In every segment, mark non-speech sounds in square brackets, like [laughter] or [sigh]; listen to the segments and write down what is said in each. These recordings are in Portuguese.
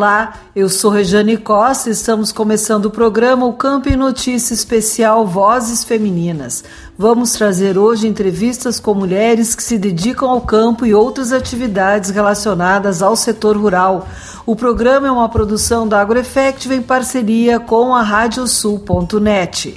Olá, eu sou Rejane Costa e estamos começando o programa O Campo em Notícia Especial Vozes Femininas. Vamos trazer hoje entrevistas com mulheres que se dedicam ao campo e outras atividades relacionadas ao setor rural. O programa é uma produção da AgroEffective em parceria com a Radiosul.net.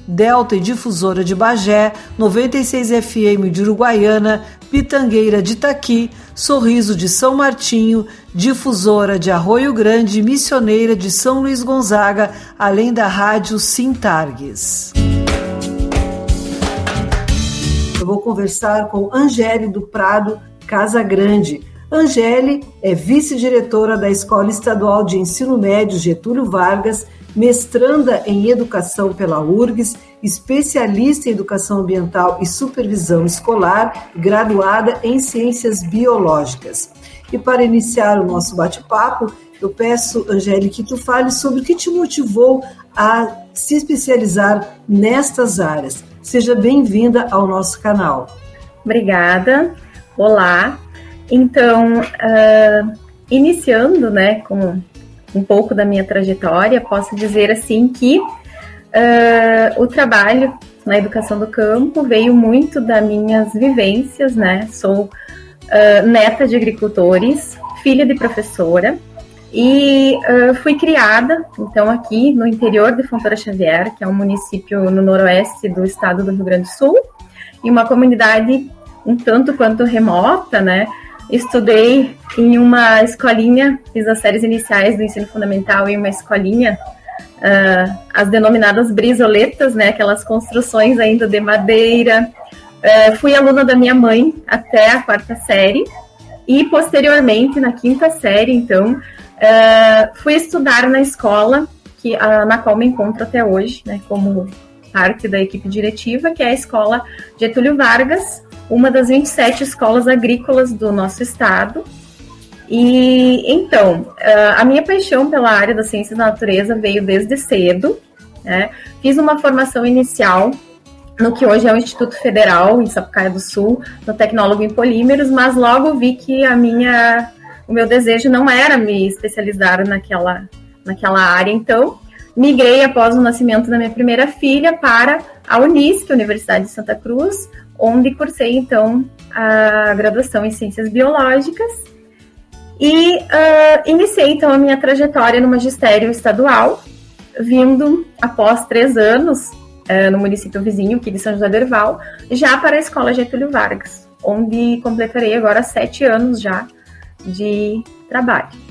Delta e Difusora de Bagé, 96 FM de Uruguaiana, Pitangueira de Itaqui, Sorriso de São Martinho, Difusora de Arroio Grande e Missioneira de São Luís Gonzaga, além da Rádio Sintargues. Eu vou conversar com Angele do Prado Casa Angele é vice-diretora da Escola Estadual de Ensino Médio Getúlio Vargas mestranda em Educação pela URGS, especialista em Educação Ambiental e Supervisão Escolar, graduada em Ciências Biológicas. E para iniciar o nosso bate-papo, eu peço, Angélica, que tu fale sobre o que te motivou a se especializar nestas áreas. Seja bem-vinda ao nosso canal. Obrigada. Olá. Então, uh, iniciando, né, com um pouco da minha trajetória, posso dizer assim que uh, o trabalho na educação do campo veio muito das minhas vivências, né? Sou uh, neta de agricultores, filha de professora e uh, fui criada, então, aqui no interior de Fontoura Xavier, que é um município no noroeste do estado do Rio Grande do Sul, e uma comunidade um tanto quanto remota, né? Estudei em uma escolinha, fiz as séries iniciais do ensino fundamental em uma escolinha, uh, as denominadas brisoletas, né, aquelas construções ainda de madeira. Uh, fui aluna da minha mãe até a quarta série e posteriormente, na quinta série, então, uh, fui estudar na escola que, na qual me encontro até hoje, né, como parte da equipe diretiva, que é a Escola Getúlio Vargas, uma das 27 escolas agrícolas do nosso estado. E então, a minha paixão pela área das ciências da natureza veio desde cedo. Né? Fiz uma formação inicial no que hoje é o Instituto Federal em Sapucaia do Sul, no tecnólogo em polímeros, mas logo vi que a minha, o meu desejo não era me especializar naquela, naquela área. Então, migrei após o nascimento da minha primeira filha para a Unisc, Universidade de Santa Cruz, onde cursei então a graduação em Ciências Biológicas e uh, iniciei então a minha trajetória no magistério estadual, vindo após três anos uh, no município vizinho, aqui de São José do Herval, já para a Escola Getúlio Vargas, onde completarei agora sete anos já de trabalho.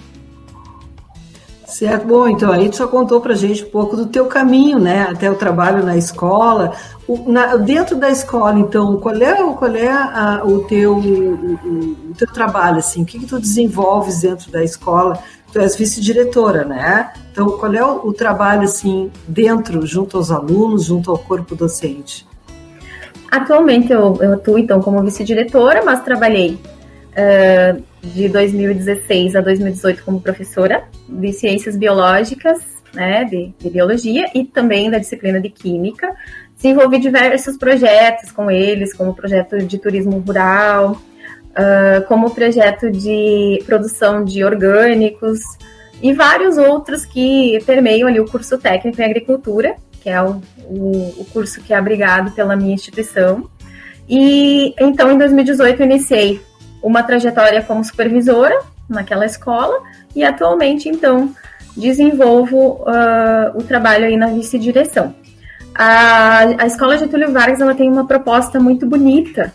Certo, bom, então aí tu já contou pra gente um pouco do teu caminho, né, até o trabalho na escola. O, na, dentro da escola, então, qual é, qual é a, o, teu, o, o, teu trabalho, assim, o que, que tu desenvolves dentro da escola? Tu és vice-diretora, né? Então, qual é o, o trabalho, assim, dentro, junto aos alunos, junto ao corpo docente? Atualmente eu, eu atuo, então, como vice-diretora, mas trabalhei uh, de 2016 a 2018 como professora de ciências biológicas, né, de, de, biologia e também da disciplina de química. Desenvolvi diversos projetos com eles, como o projeto de turismo rural, uh, como o projeto de produção de orgânicos e vários outros que permeiam ali o curso técnico em agricultura, que é o, o, o curso que é abrigado pela minha instituição. E então, em 2018, eu iniciei uma trajetória como supervisora naquela escola e atualmente, então, desenvolvo uh, o trabalho aí na vice-direção. A, a Escola Getúlio Vargas ela tem uma proposta muito bonita,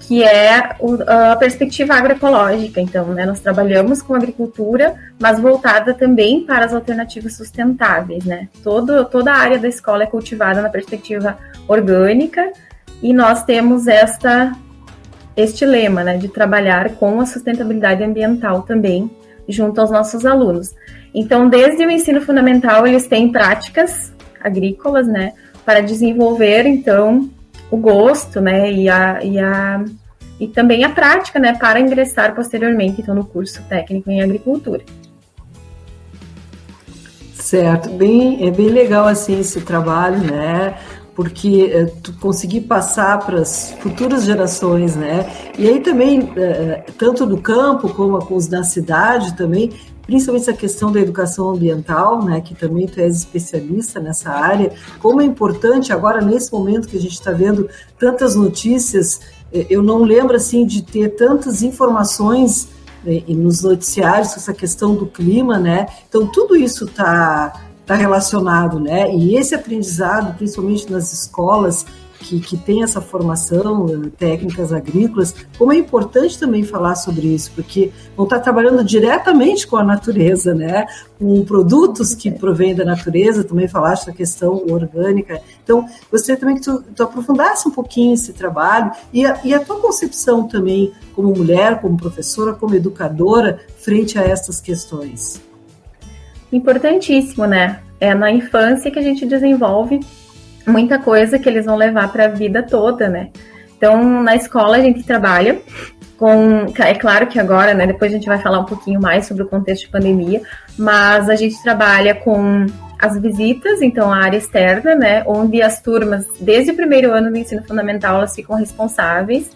que é o, a perspectiva agroecológica. Então, né, nós trabalhamos com agricultura, mas voltada também para as alternativas sustentáveis. Né? Todo, toda a área da escola é cultivada na perspectiva orgânica e nós temos esta este lema, né, de trabalhar com a sustentabilidade ambiental também junto aos nossos alunos. Então, desde o ensino fundamental, eles têm práticas agrícolas, né, para desenvolver, então, o gosto, né, e a, e a e também a prática, né, para ingressar posteriormente, então, no curso técnico em agricultura. Certo, bem, é bem legal assim esse trabalho, né? Porque é, conseguir passar para as futuras gerações, né? E aí também, é, tanto no campo como na cidade também, principalmente essa questão da educação ambiental, né? Que também tu és especialista nessa área, como é importante agora nesse momento que a gente está vendo tantas notícias, eu não lembro assim de ter tantas informações nos noticiários essa questão do clima, né? Então tudo isso está está relacionado, né? E esse aprendizado, principalmente nas escolas que, que tem essa formação, eh, técnicas agrícolas, como é importante também falar sobre isso, porque vão estar trabalhando diretamente com a natureza, né? Com produtos que provêm da natureza, também falaste da questão orgânica. Então, gostaria também que tu, tu aprofundasse um pouquinho esse trabalho e a, e a tua concepção também como mulher, como professora, como educadora, frente a essas questões importantíssimo, né? É na infância que a gente desenvolve muita coisa que eles vão levar para a vida toda, né? Então, na escola a gente trabalha com, é claro que agora, né, depois a gente vai falar um pouquinho mais sobre o contexto de pandemia, mas a gente trabalha com as visitas, então a área externa, né, onde as turmas, desde o primeiro ano do ensino fundamental, elas ficam responsáveis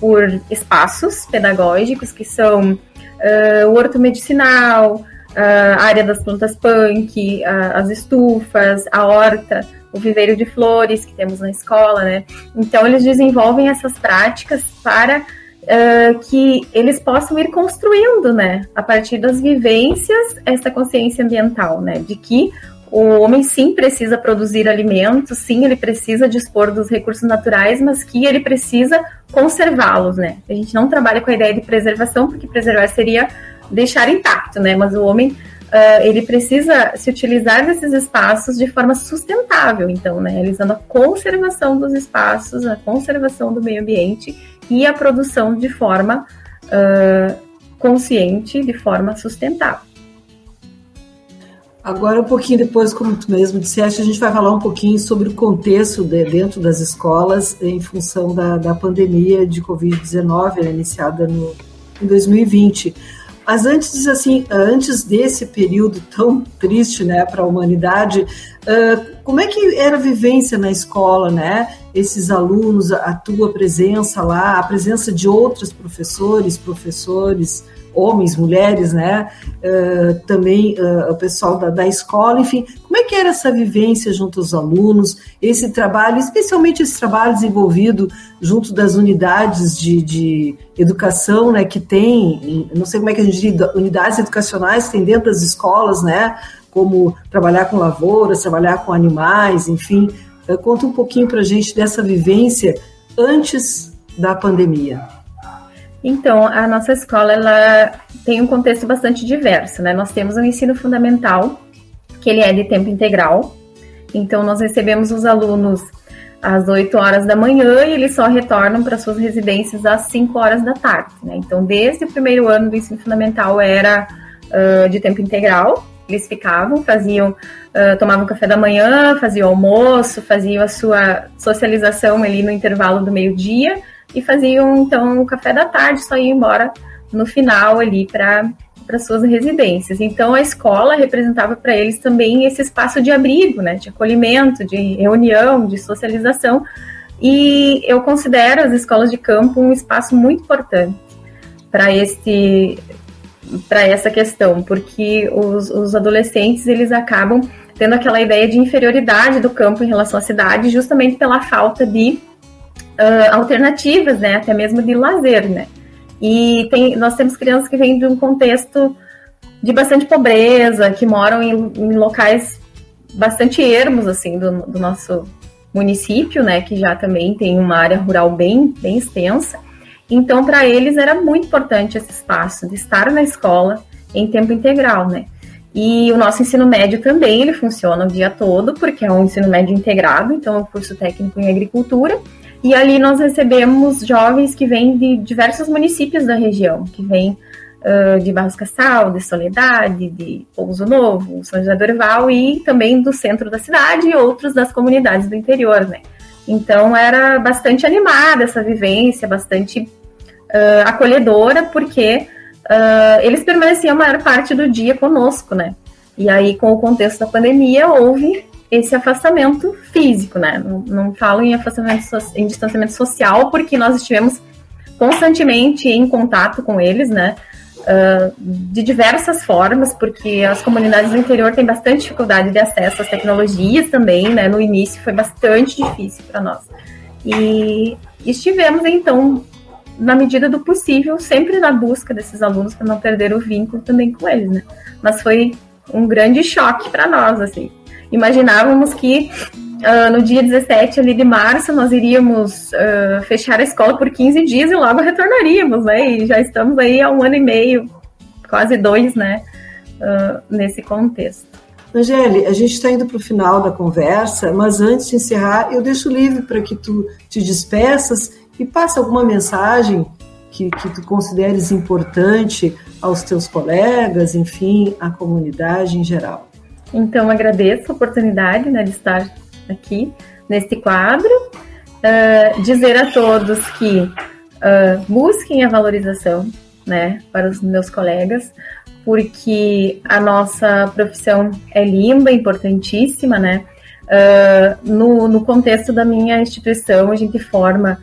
por espaços pedagógicos que são uh, o horto medicinal, a área das plantas punk, as estufas, a horta, o viveiro de flores que temos na escola, né? Então eles desenvolvem essas práticas para uh, que eles possam ir construindo, né, a partir das vivências, essa consciência ambiental, né, de que o homem sim precisa produzir alimentos, sim, ele precisa dispor dos recursos naturais, mas que ele precisa conservá-los, né? A gente não trabalha com a ideia de preservação, porque preservar seria deixar intacto, né? Mas o homem uh, ele precisa se utilizar desses espaços de forma sustentável, então, né? Realizando a conservação dos espaços, a conservação do meio ambiente e a produção de forma uh, consciente, de forma sustentável. Agora, um pouquinho depois, como tu mesmo disseste, a gente vai falar um pouquinho sobre o contexto de, dentro das escolas em função da, da pandemia de Covid-19, né, iniciada no, em 2020. Mas antes, assim, antes desse período tão triste, né, para a humanidade, uh, como é que era a vivência na escola, né? Esses alunos, a tua presença lá, a presença de outros professores, professores, homens, mulheres, né? Uh, também uh, o pessoal da, da, escola, enfim, como é que era essa vivência junto aos alunos, esse trabalho, especialmente esse trabalho desenvolvido junto das unidades de, de educação, né, que tem, não sei como é que a gente diz, unidades educacionais que tem dentro das escolas, né, como trabalhar com lavouras, trabalhar com animais, enfim, uh, conta um pouquinho para a gente dessa vivência antes da pandemia. Então, a nossa escola ela tem um contexto bastante diverso, né? Nós temos um ensino fundamental, que ele é de tempo integral. Então, nós recebemos os alunos às 8 horas da manhã e eles só retornam para suas residências às 5 horas da tarde, né? Então, desde o primeiro ano do ensino fundamental era uh, de tempo integral, eles ficavam, faziam, uh, tomavam café da manhã, faziam almoço, faziam a sua socialização ali no intervalo do meio-dia, e faziam então o café da tarde, só iam embora no final ali para para suas residências. Então a escola representava para eles também esse espaço de abrigo, né, de acolhimento, de reunião, de socialização. E eu considero as escolas de campo um espaço muito importante para este para essa questão, porque os, os adolescentes eles acabam tendo aquela ideia de inferioridade do campo em relação à cidade, justamente pela falta de uh, alternativas, né, até mesmo de lazer, né. E tem, nós temos crianças que vêm de um contexto de bastante pobreza, que moram em, em locais bastante ermos, assim, do, do, nosso município, né, que já também tem uma área rural bem, bem extensa. Então, para eles era muito importante esse espaço de estar na escola em tempo integral, né. E o nosso ensino médio também, ele funciona o dia todo, porque é um ensino médio integrado, então é um curso técnico em agricultura, e ali nós recebemos jovens que vêm de diversos municípios da região, que vêm uh, de Barros Cassal, de Soledade, de Pouso Novo, São José do Orival e também do centro da cidade e outros das comunidades do interior, né? Então era bastante animada essa vivência, bastante uh, acolhedora, porque uh, eles permaneciam a maior parte do dia conosco, né? E aí, com o contexto da pandemia, houve esse afastamento físico, né? Não, não falo em afastamento em distanciamento social, porque nós estivemos constantemente em contato com eles, né? Uh, de diversas formas, porque as comunidades do interior têm bastante dificuldade de acesso às tecnologias também, né? No início foi bastante difícil para nós. E estivemos, então, na medida do possível, sempre na busca desses alunos para não perder o vínculo também com eles, né? Mas foi um grande choque para nós, assim imaginávamos que uh, no dia 17 ali de março nós iríamos uh, fechar a escola por 15 dias e logo retornaríamos, né? E já estamos aí há um ano e meio, quase dois, né? Uh, nesse contexto. Angele, a gente está indo para o final da conversa, mas antes de encerrar, eu deixo livre para que tu te despeças e passe alguma mensagem que, que tu consideres importante aos teus colegas, enfim, à comunidade em geral. Então, agradeço a oportunidade né, de estar aqui neste quadro. Uh, dizer a todos que uh, busquem a valorização né, para os meus colegas, porque a nossa profissão é linda, importantíssima, né? Uh, no, no contexto da minha instituição, a gente forma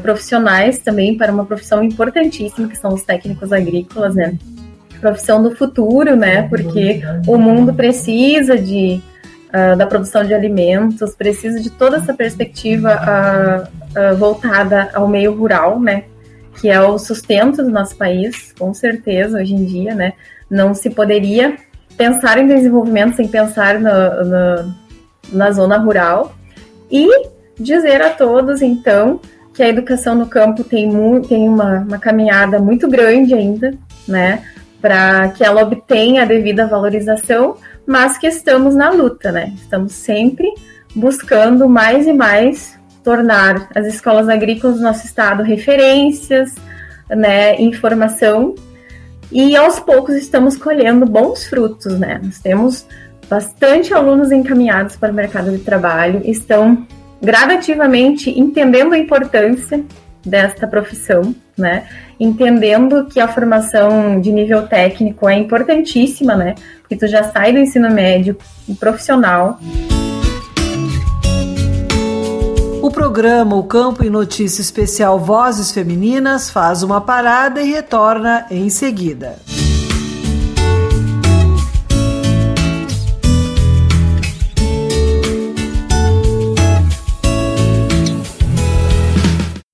profissionais também para uma profissão importantíssima, que são os técnicos agrícolas, né? Profissão do futuro, né? Porque o mundo precisa de uh, da produção de alimentos, precisa de toda essa perspectiva uh, uh, voltada ao meio rural, né? Que é o sustento do nosso país, com certeza, hoje em dia, né? Não se poderia pensar em desenvolvimento sem pensar no, no, na zona rural. E dizer a todos, então, que a educação no campo tem, tem uma, uma caminhada muito grande ainda, né? Para que ela obtenha a devida valorização, mas que estamos na luta, né? Estamos sempre buscando mais e mais tornar as escolas agrícolas do nosso estado referências, né, informação, e aos poucos estamos colhendo bons frutos, né? Nós temos bastante alunos encaminhados para o mercado de trabalho, estão gradativamente entendendo a importância desta profissão, né? Entendendo que a formação de nível técnico é importantíssima, né? Porque tu já sai do ensino médio profissional. O programa O Campo em Notícia Especial Vozes Femininas faz uma parada e retorna em seguida.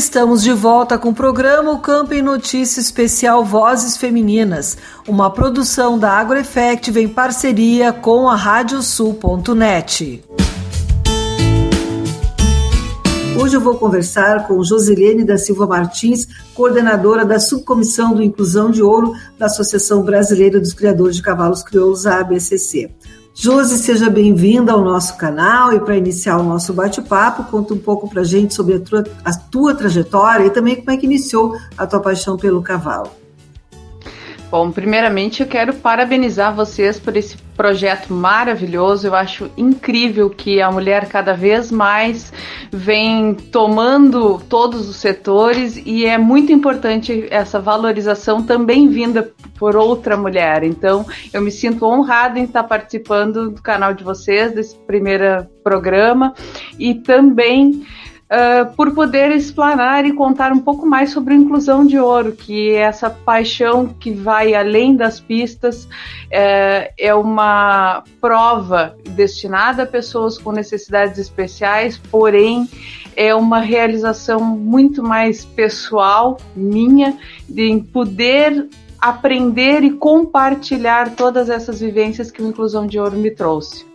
Estamos de volta com o programa O Campo em Notícia Especial Vozes Femininas, uma produção da AgroEffect em parceria com a Radiosul.net. Hoje eu vou conversar com Josilene da Silva Martins, coordenadora da Subcomissão do Inclusão de Ouro da Associação Brasileira dos Criadores de Cavalos Crioulos, ABCC. Josi, seja bem-vinda ao nosso canal e para iniciar o nosso bate-papo, conta um pouco para a gente sobre a tua, a tua trajetória e também como é que iniciou a tua paixão pelo cavalo. Bom, primeiramente eu quero parabenizar vocês por esse projeto maravilhoso. Eu acho incrível que a mulher cada vez mais vem tomando todos os setores e é muito importante essa valorização também vinda por outra mulher. Então, eu me sinto honrada em estar participando do canal de vocês, desse primeiro programa e também uh, por poder explanar e contar um pouco mais sobre a inclusão de ouro, que é essa paixão que vai além das pistas, uh, é uma prova destinada a pessoas com necessidades especiais, porém é uma realização muito mais pessoal minha de poder aprender e compartilhar todas essas vivências que o Inclusão de Ouro me trouxe.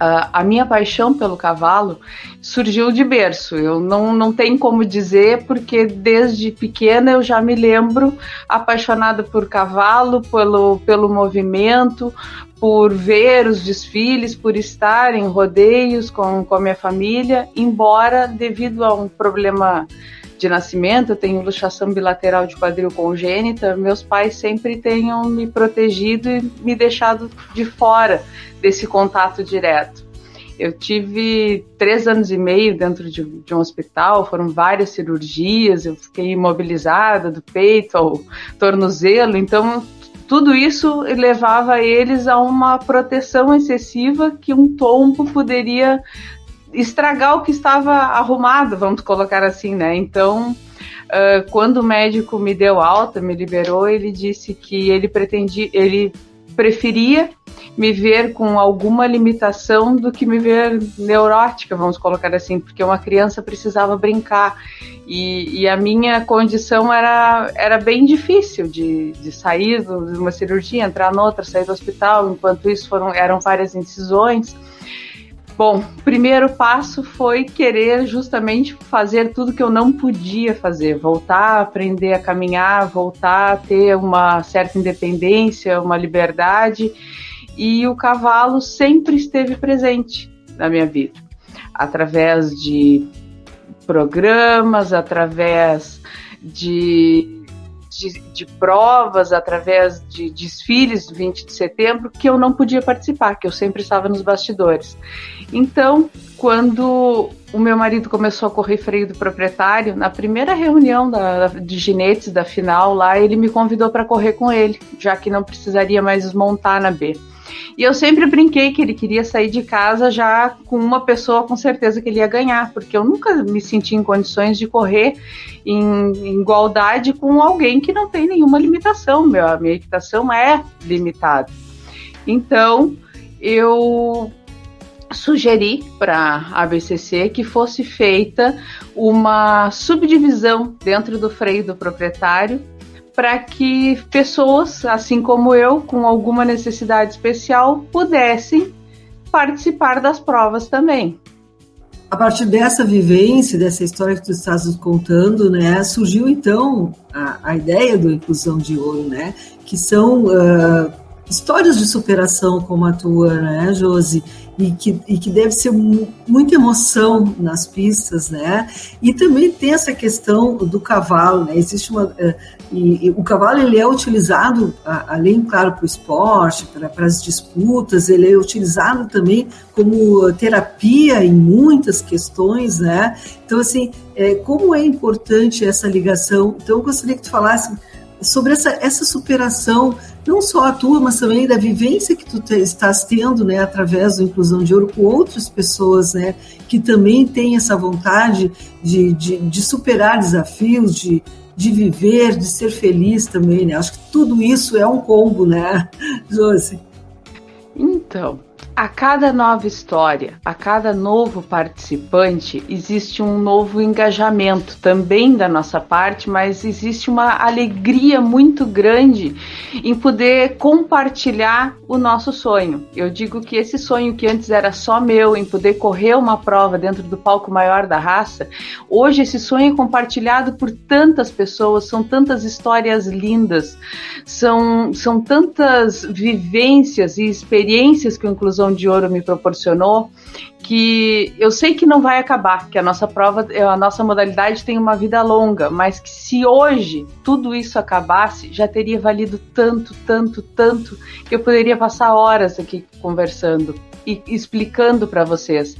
Uh, a minha paixão pelo cavalo surgiu de berço. Eu não, não tenho como dizer, porque desde pequena eu já me lembro apaixonada por cavalo, pelo, pelo movimento, por ver os desfiles, por estar em rodeios com, com a minha família, embora devido a um problema de nascimento, eu tenho luxação bilateral de quadril congênita, meus pais sempre tenham me protegido e me deixado de fora desse contato direto. Eu tive três anos e meio dentro de, de, um hospital, foram várias cirurgias, eu fiquei imobilizada do peito ao tornozelo, então tudo isso levava eles a uma proteção excessiva que um tombo poderia estragar o que estava arrumado, vamos colocar assim, né? Então, uh, quando o médico me deu alta, me liberou, ele disse que ele pretendia, ele preferia me ver com alguma limitação do que me ver neurótica, vamos colocar assim, porque uma criança precisava brincar e, e a minha condição era, era bem difícil de, de sair de uma cirurgia, entrar noutra, sair do hospital, enquanto isso foram, eram várias incisões. Bom, o primeiro passo foi querer justamente fazer tudo que eu não podia fazer, voltar a aprender a caminhar, voltar a ter uma certa independência, uma liberdade, e o cavalo sempre esteve presente na minha vida, através de programas, através de de, de, provas, através de desfiles do 20 de setembro, que eu não podia participar, que eu sempre estava nos bastidores. Então, quando o meu marido começou a correr freio do proprietário, na primeira reunião da, de ginetes da final lá, ele me convidou para correr com ele, já que não precisaria mais desmontar na B. E eu sempre brinquei que ele queria sair de casa já com uma pessoa com certeza que ele ia ganhar, porque eu nunca me senti em condições de correr em, igualdade com alguém que não tem nenhuma limitação. Meu, a minha equitação é limitada. Então, eu sugeri para a ABCC que fosse feita uma subdivisão dentro do freio do proprietário para que pessoas, assim como eu, com alguma necessidade especial, pudessem participar das provas também. A partir dessa vivência, dessa história que tu estás nos contando, né, surgiu então a, a ideia do Inclusão de Ouro, né, que são uh, histórias de superação como a tua, né, Josi? E que, e que deve ser muita emoção nas pistas, né? E também tem essa questão do cavalo, né? Existe uma. Uh, e, e, o cavalo ele é utilizado, além, claro, para o esporte, para as disputas, ele é utilizado também como terapia em muitas questões, né? Então, assim, é, como é importante essa ligação? Então, eu gostaria que tu falasse sobre essa, essa superação, não só a tua, mas também da vivência que tu te, estás tendo, né, através do Inclusão de Ouro com outras pessoas, né, que também têm essa vontade de, de, de superar desafios, de, de viver, de ser feliz também, né? Acho que tudo isso é um combo, né, [laughs] Josi? Então, a cada nova história, a cada novo participante, existe um novo engajamento também da nossa parte, mas existe uma alegria muito grande em poder compartilhar o nosso sonho. Eu digo que esse sonho que antes era só meu, em poder correr uma prova dentro do palco maior da raça, hoje esse sonho é compartilhado por tantas pessoas, são tantas histórias lindas, são, são tantas vivências e experiências que o Inclusão de Ouro me proporcionou, que eu sei que não vai acabar, que a nossa prova, a nossa modalidade tem uma vida longa, mas que se hoje tudo isso acabasse, já teria valido tanto, tanto, tanto, que eu poderia passar horas aqui conversando e explicando para vocês.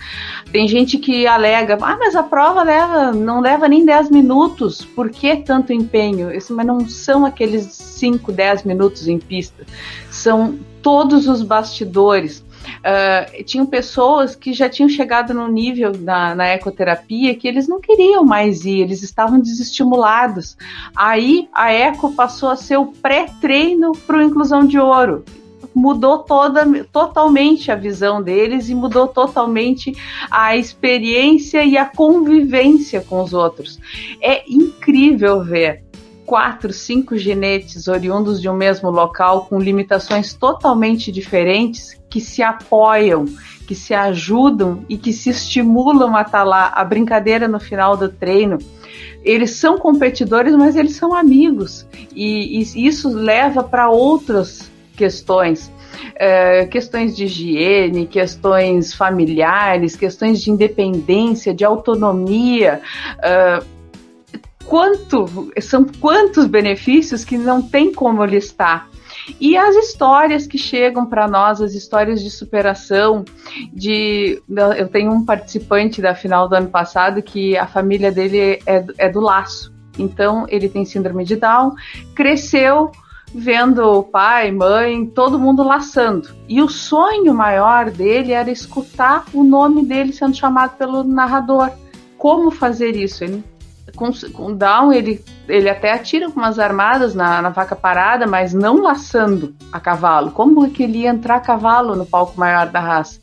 Tem gente que alega, ah, mas a prova leva, não leva nem 10 minutos, por que tanto empenho? Isso, mas não são aqueles 5, 10 minutos em pista, são todos os bastidores, Uh, tinham pessoas que já tinham chegado no nível na, na, ecoterapia que eles não queriam mais ir, eles estavam desestimulados. Aí a eco passou a ser o pré-treino para o inclusão de ouro mudou toda, totalmente a visão deles e mudou totalmente a experiência e a convivência com os outros. É incrível ver quatro, cinco genetes oriundos de um mesmo local com limitações totalmente diferentes que se apoiam, que se ajudam e que se estimulam a estar tá lá. A brincadeira no final do treino. Eles são competidores, mas eles são amigos. E, e isso leva para outras questões. É, questões de higiene, questões familiares, questões de independência, de autonomia. Uh, quanto são quantos benefícios que não tem como listar. E as histórias que chegam para nós, as histórias de superação, de eu tenho um participante da final do ano passado que a família dele é, é do laço. Então ele tem síndrome de Down, cresceu vendo pai, mãe, todo mundo laçando. E o sonho maior dele era escutar o nome dele sendo chamado pelo narrador. Como fazer isso? Ele com, com Down, ele, ele até atira com umas armadas na, na vaca parada, mas não laçando a cavalo. Como é que ele ia entrar a cavalo no palco maior da raça?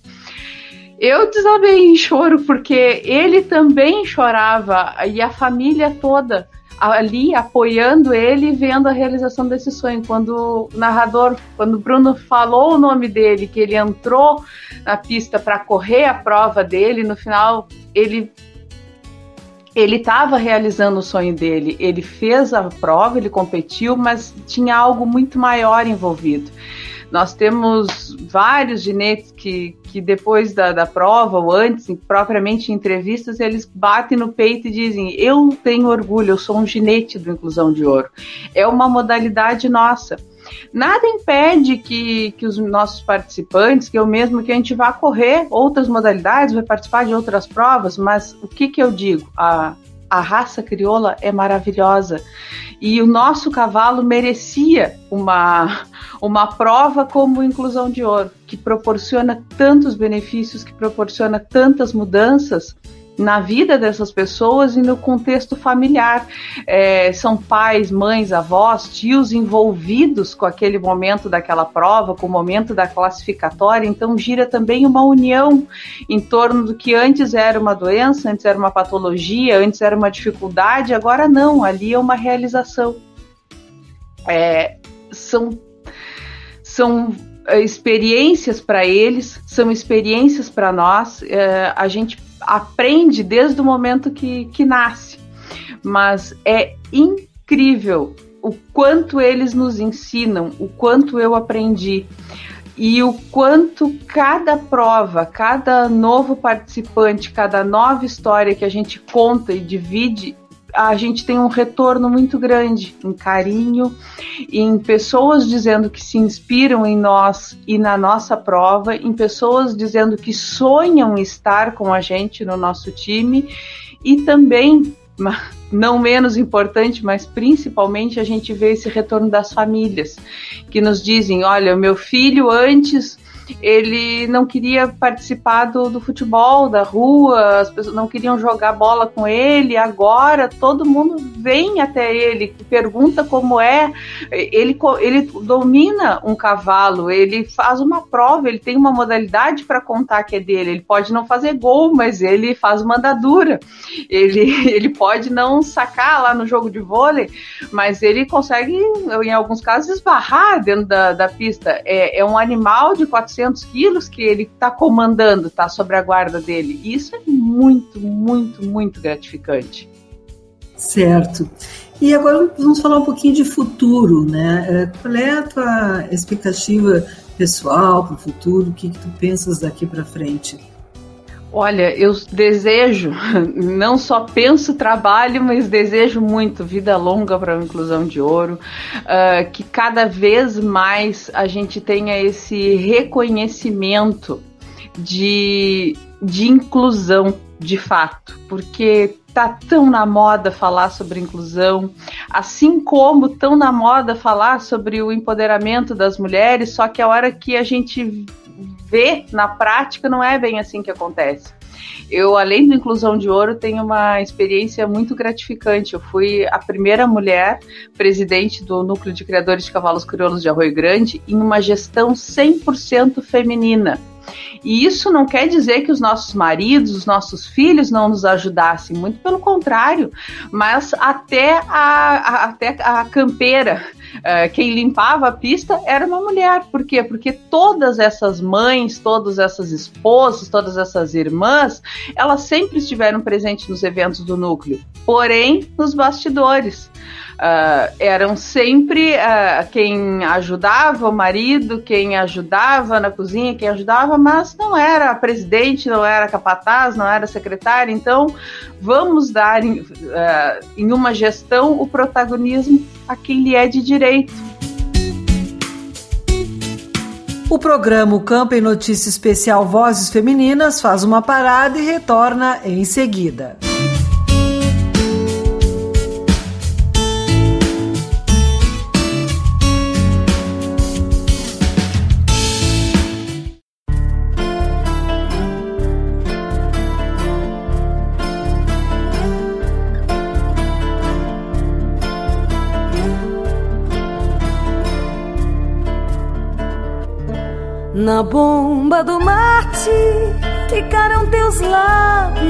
Eu desabei em choro porque ele também chorava e a família toda ali apoiando ele e vendo a realização desse sonho. Quando o narrador, quando o Bruno falou o nome dele, que ele entrou na pista para correr a prova dele, no final ele ele estava realizando o sonho dele. Ele fez a prova, ele competiu, mas tinha algo muito maior envolvido. Nós temos vários ginetes que, que depois da, da prova ou antes, propriamente em entrevistas, eles batem no peito e dizem: Eu tenho orgulho, eu sou um ginete do Inclusão de Ouro. É uma modalidade nossa. Nada impede que, que os nossos participantes, que eu mesmo, que a gente vá correr outras modalidades, vai participar de outras provas, mas o que, que eu digo? A, a raça crioula é maravilhosa e o nosso cavalo merecia uma, uma prova como inclusão de ouro, que proporciona tantos benefícios, que proporciona tantas mudanças na vida dessas pessoas e no contexto familiar. É, são pais, mães, avós, tios envolvidos com aquele momento daquela prova, com o momento da classificatória, então gira também uma união em torno do que antes era uma doença, antes era uma patologia, antes era uma dificuldade, agora não, ali é uma realização. É, são são é, experiências para eles, são experiências para nós. É, a gente aprende desde o momento que, que nasce. Mas é incrível o quanto eles nos ensinam, o quanto eu aprendi e o quanto cada prova, cada novo participante, cada nova história que a gente conta e divide, a gente tem um retorno muito grande em carinho, em pessoas dizendo que se inspiram em nós e na nossa prova, em pessoas dizendo que sonham estar com a gente no nosso time e também não menos importante, mas principalmente a gente vê esse retorno das famílias que nos dizem: olha, meu filho antes ele não queria participar do, do, futebol, da rua, as pessoas não queriam jogar bola com ele. Agora todo mundo vem até ele, pergunta como é. Ele, ele domina um cavalo, ele faz uma prova, ele tem uma modalidade para contar que é dele. Ele pode não fazer gol, mas ele faz uma andadura. Ele, [laughs] ele pode não sacar lá no jogo de vôlei, mas ele consegue, em alguns casos, esbarrar dentro da, da pista. É, é um animal de 400 400 quilos que ele está comandando, está sobre a guarda dele. Isso é muito, muito, muito gratificante. Certo. E agora vamos falar um pouquinho de futuro, né? É, qual é a tua expectativa pessoal para o futuro? O que, que tu pensas daqui para frente? Olha, eu desejo, [laughs] não só penso trabalho, mas desejo muito vida longa para a inclusão de ouro, uh, que cada vez mais a gente tenha esse reconhecimento de, de inclusão de fato, porque tá tão na moda falar sobre inclusão, assim como tão na moda falar sobre o empoderamento das mulheres, só que a hora que a gente vê na prática, não é bem assim que acontece. Eu, além da inclusão de ouro, tenho uma experiência muito gratificante. Eu fui a primeira mulher presidente do Núcleo de Criadores de Cavalos Crioulos de Arroio Grande em uma gestão 100% feminina. E isso não quer dizer que os nossos maridos, os nossos filhos não nos ajudassem, muito pelo contrário, mas até a, a até a campeira uh, quem limpava a pista era uma mulher. Por quê? Porque todas essas mães, todas essas esposas, todas essas irmãs, elas sempre estiveram presentes nos eventos do núcleo, porém nos bastidores. Uh, eram sempre uh, quem ajudava o marido, quem ajudava na cozinha, quem ajudava, mas não era presidente, não era capataz, não era secretário. Então, vamos dar em, uh, em uma gestão o protagonismo a quem lhe é de direito. O programa Campo em Notícia Especial Vozes Femininas faz uma parada e retorna em seguida. Na bomba do mate ficaram teus lábios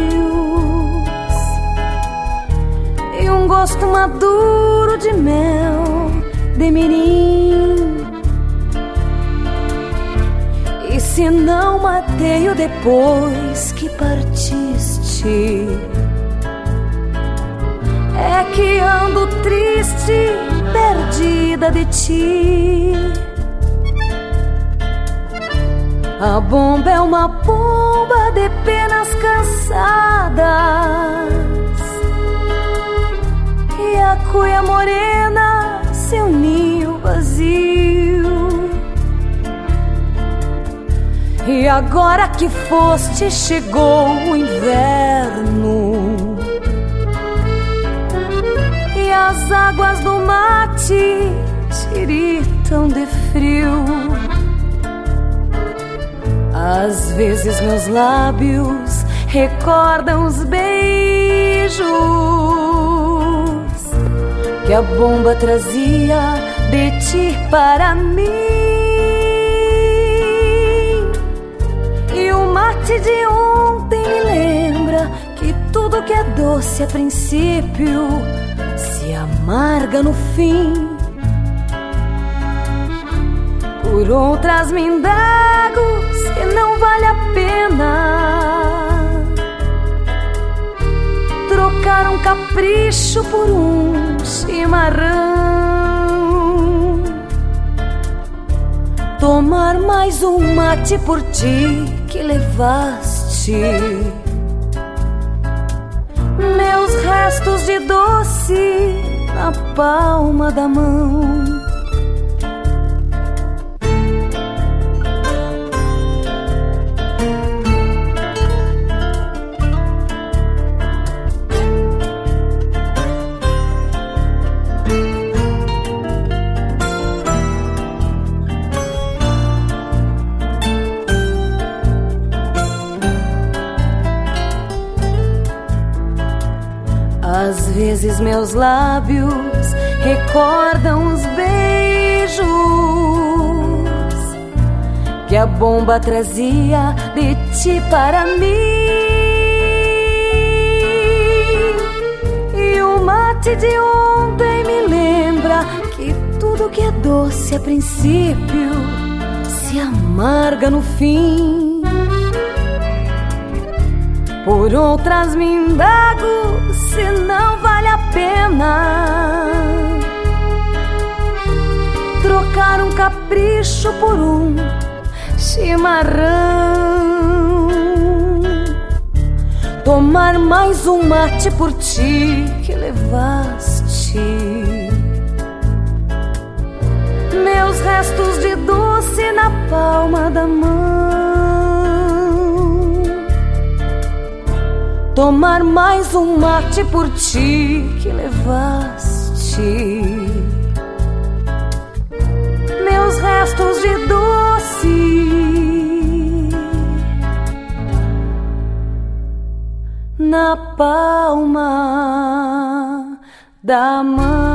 e um gosto maduro de mel de mirim. E se não matei-o depois que partiste, é que ando triste, perdida de ti. A bomba é uma bomba de penas cansadas. E a cuia morena, seu ninho vazio. E agora que foste, chegou o inverno. E as águas do mate tiritam de frio às vezes meus lábios recordam os beijos que a bomba trazia de ti para mim. E o mate de ontem me lembra que tudo que é doce a princípio se amarga no fim por outras me indago se não vale a pena. Trocar um capricho por um chimarrão, tomar mais um mate por ti que levaste. Meus restos de doce na palma da mão. Vezes meus lábios recordam os beijos que a bomba trazia de ti para mim. E o mate de ontem me lembra que tudo que é doce a princípio se amarga no fim. Por outras me indago se não vale a pena trocar um capricho por um chimarrão. Tomar mais um mate por ti que levaste. Meus restos de doce na palma da mão. Tomar mais um mate por ti que levaste. Meus restos de doce na palma da mão.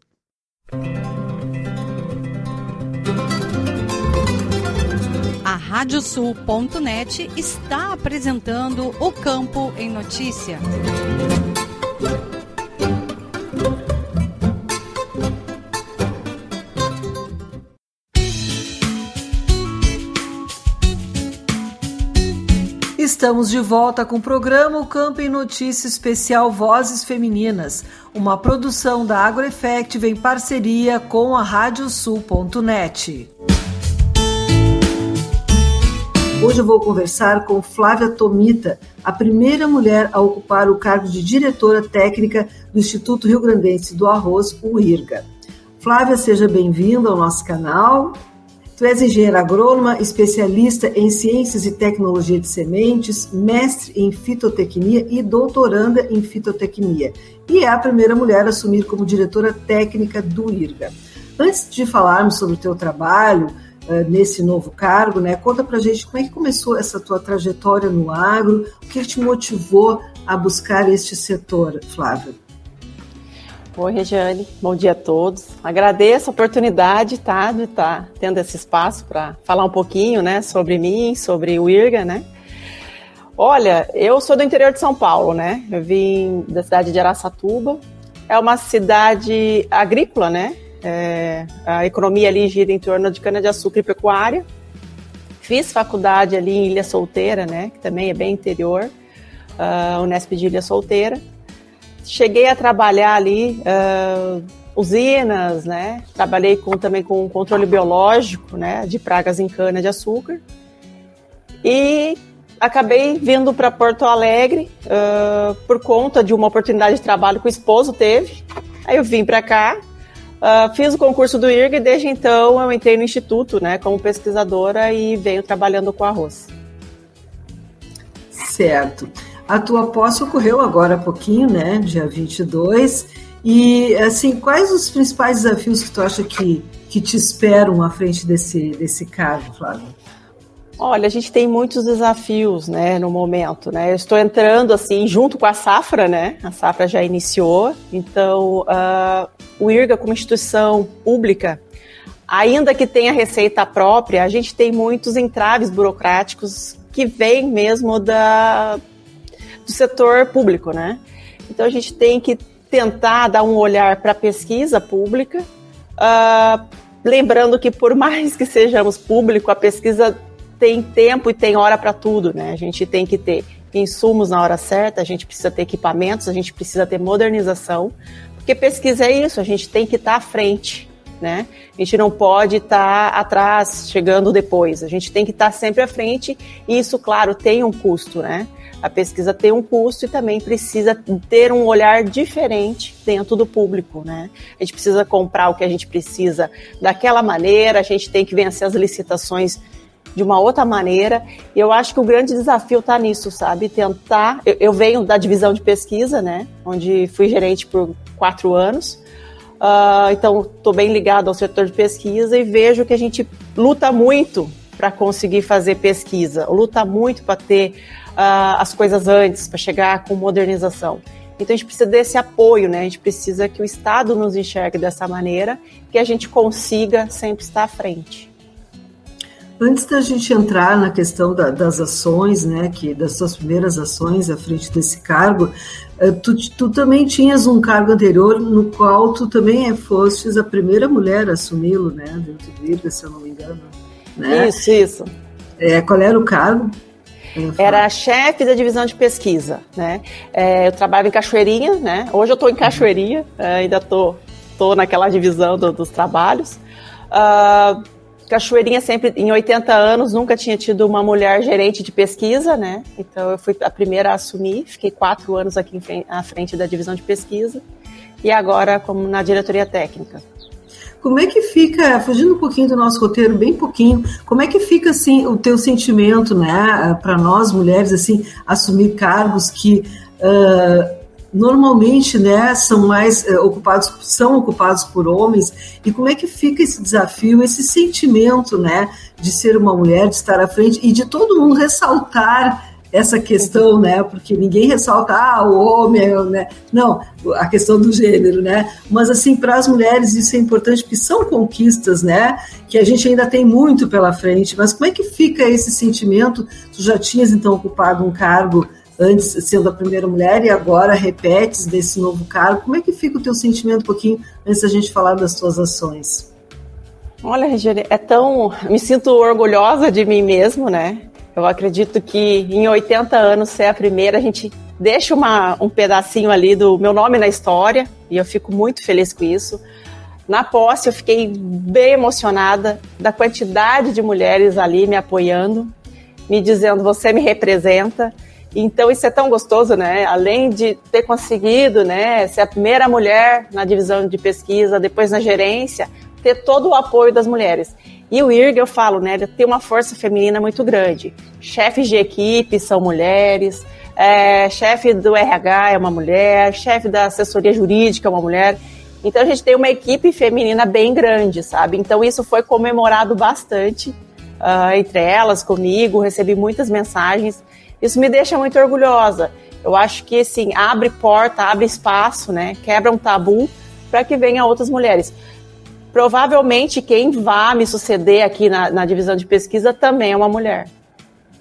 Radiosul.net está apresentando o Campo em Notícia. Estamos de volta com o programa O Campo em Notícia Especial Vozes Femininas, uma produção da AgroEffective em parceria com a Radiosul.net. Hoje eu vou conversar com Flávia Tomita, a primeira mulher a ocupar o cargo de diretora técnica do Instituto Rio Grandense do Arroz, o IRGA. Flávia, seja bem-vinda ao nosso canal. Tu és engenheira agrônoma, especialista em ciências e tecnologia de sementes, mestre em fitotecnia e doutoranda em fitotecnia. E é a primeira mulher a assumir como diretora técnica do IRGA. Antes de falarmos sobre o teu trabalho, uh, nesse novo cargo, né? Conta pra gente como é que começou essa tua trajetória no agro, o que te motivou a buscar este setor, Flávia? Oi, Regiane, bom dia a todos. Agradeço a oportunidade tá, de estar tá tendo esse espaço para falar um pouquinho né, sobre mim, sobre o IRGA, né? Olha, eu sou do interior de São Paulo, né? Eu vim da cidade de Araçatuba. É uma cidade agrícola, né? É, a economia ali gira em torno de cana-de-açúcar e pecuária. Fiz faculdade ali em Ilha Solteira, né, que também é bem interior, uh, Unesp de Ilha Solteira. Cheguei a trabalhar ali uh, usinas, né, trabalhei com, também com controle biológico, né, de pragas em cana-de-açúcar. E acabei vindo para Porto Alegre uh, por conta de uma oportunidade de trabalho que o esposo teve. Aí eu vim para cá, Uh, fiz o concurso do IRG e desde então eu entrei no instituto, né, como pesquisadora e venho trabalhando com arroz. Certo. A tua posse ocorreu agora há pouquinho, né, dia 22. E, assim, quais os principais desafios que tu acha que, que te esperam à frente desse, desse cargo, Flávio? Olha, a gente tem muitos desafios, né, no momento, né? Eu estou entrando assim junto com a Safra, né? A Safra já iniciou, então uh, o IRGA como instituição pública, ainda que tenha receita própria, a gente tem muitos entraves burocráticos que vêm mesmo da do setor público, né? Então a gente tem que tentar dar um olhar para a pesquisa pública, uh, lembrando que por mais que sejamos público, a pesquisa tem tempo e tem hora para tudo, né? A gente tem que ter insumos na hora certa, a gente precisa ter equipamentos, a gente precisa ter modernização, porque pesquisa é isso, a gente tem que estar tá à frente, né? A gente não pode estar tá atrás, chegando depois, a gente tem que estar tá sempre à frente e isso, claro, tem um custo, né? A pesquisa tem um custo e também precisa ter um olhar diferente dentro do público, né? A gente precisa comprar o que a gente precisa daquela maneira, a gente tem que vencer as licitações de uma outra maneira. E eu acho que o grande desafio está nisso, sabe? Tentar. Eu, eu, venho da divisão de pesquisa, né? Onde fui gerente por quatro anos. Uh, então, estou bem ligado ao setor de pesquisa e vejo que a gente luta muito para conseguir fazer pesquisa, luta muito para ter uh, as coisas antes, para chegar com modernização. Então a gente precisa desse apoio, né? A gente precisa que o Estado nos enxergue dessa maneira, que a gente consiga sempre estar à frente. Antes da gente entrar na questão da, das ações, né, que das suas primeiras ações à frente desse cargo, eh, tu, tu também tinhas um cargo anterior no qual tu também fostes a primeira mulher a assumi-lo, né, dentro do IRGA, se eu não me engano. Né? Isso, isso. É, qual era o cargo? Era chefe da divisão de pesquisa, né? É, eu trabalho em Cachoeirinha, né? Hoje eu estou em Cachoeirinha, ainda estou tô, tô naquela divisão do, dos trabalhos. Uh, Cachoeirinha sempre, em 80 anos, nunca tinha tido uma mulher gerente de pesquisa, né? Então eu fui a primeira a assumir, fiquei quatro anos aqui à frente da divisão de pesquisa e agora como na diretoria técnica. Como é que fica, fugindo um pouquinho do nosso roteiro, bem pouquinho, como é que fica assim o teu sentimento, né, para nós mulheres assim assumir cargos que uh, normalmente né, são mais é, ocupados, são ocupados por homens, e como é que fica esse desafio, esse sentimento né, de ser uma mulher, de estar à frente e de todo mundo ressaltar essa questão, né? Porque ninguém ressalta, ah, o homem, né? Não, a questão do gênero, né? Mas assim, para as mulheres isso é importante porque são conquistas, né? Que a gente ainda tem muito pela frente. Mas como é que fica esse sentimento? Tu já tinhas então ocupado um cargo antes sendo a primeira mulher e agora repetes desse novo cargo. Como é que fica o teu sentimento um pouquinho antes da gente falar das tuas ações? Olha, Regiane, é tão. Me sinto orgulhosa de mim mesmo, né? Eu acredito que em 80 anos ser a primeira, a gente deixa uma, um pedacinho ali do meu nome na história e eu fico muito feliz com isso. Na posse, eu fiquei bem emocionada da quantidade de mulheres ali me apoiando, me dizendo: você me representa. Então isso é tão gostoso, né? Além de ter conseguido, né, ser a primeira mulher na divisão de pesquisa, depois na gerência, ter todo o apoio das mulheres. E o IRG, eu falo, né, tem uma força feminina muito grande. Chefes de equipe são mulheres, é, chefe do RH é uma mulher, chefe da assessoria jurídica é uma mulher. Então a gente tem uma equipe feminina bem grande, sabe? Então isso foi comemorado bastante uh, entre elas, comigo, recebi muitas mensagens isso me deixa muito orgulhosa. Eu acho que, assim, abre porta, abre espaço, né? Quebra um tabu para que venham outras mulheres. Provavelmente quem vai me suceder aqui na, na divisão de pesquisa também é uma mulher.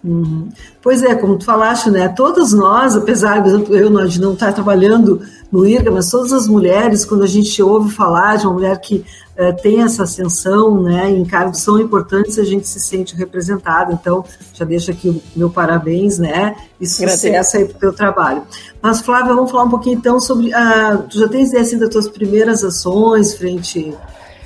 Uhum. Pois é, como tu falaste, né? Todas nós, apesar de eu não, de não estar trabalhando no IRGA, mas todas as mulheres, quando a gente ouve falar de uma mulher que uh, tem essa ascensão, né, em cargos são importantes, a gente se sente representada. Então, já deixo aqui o meu parabéns, né? E sucesso aí para o teu trabalho. Mas, Flávia, vamos falar um pouquinho então sobre. Uh, tu já tens ideia assim, das tuas primeiras ações frente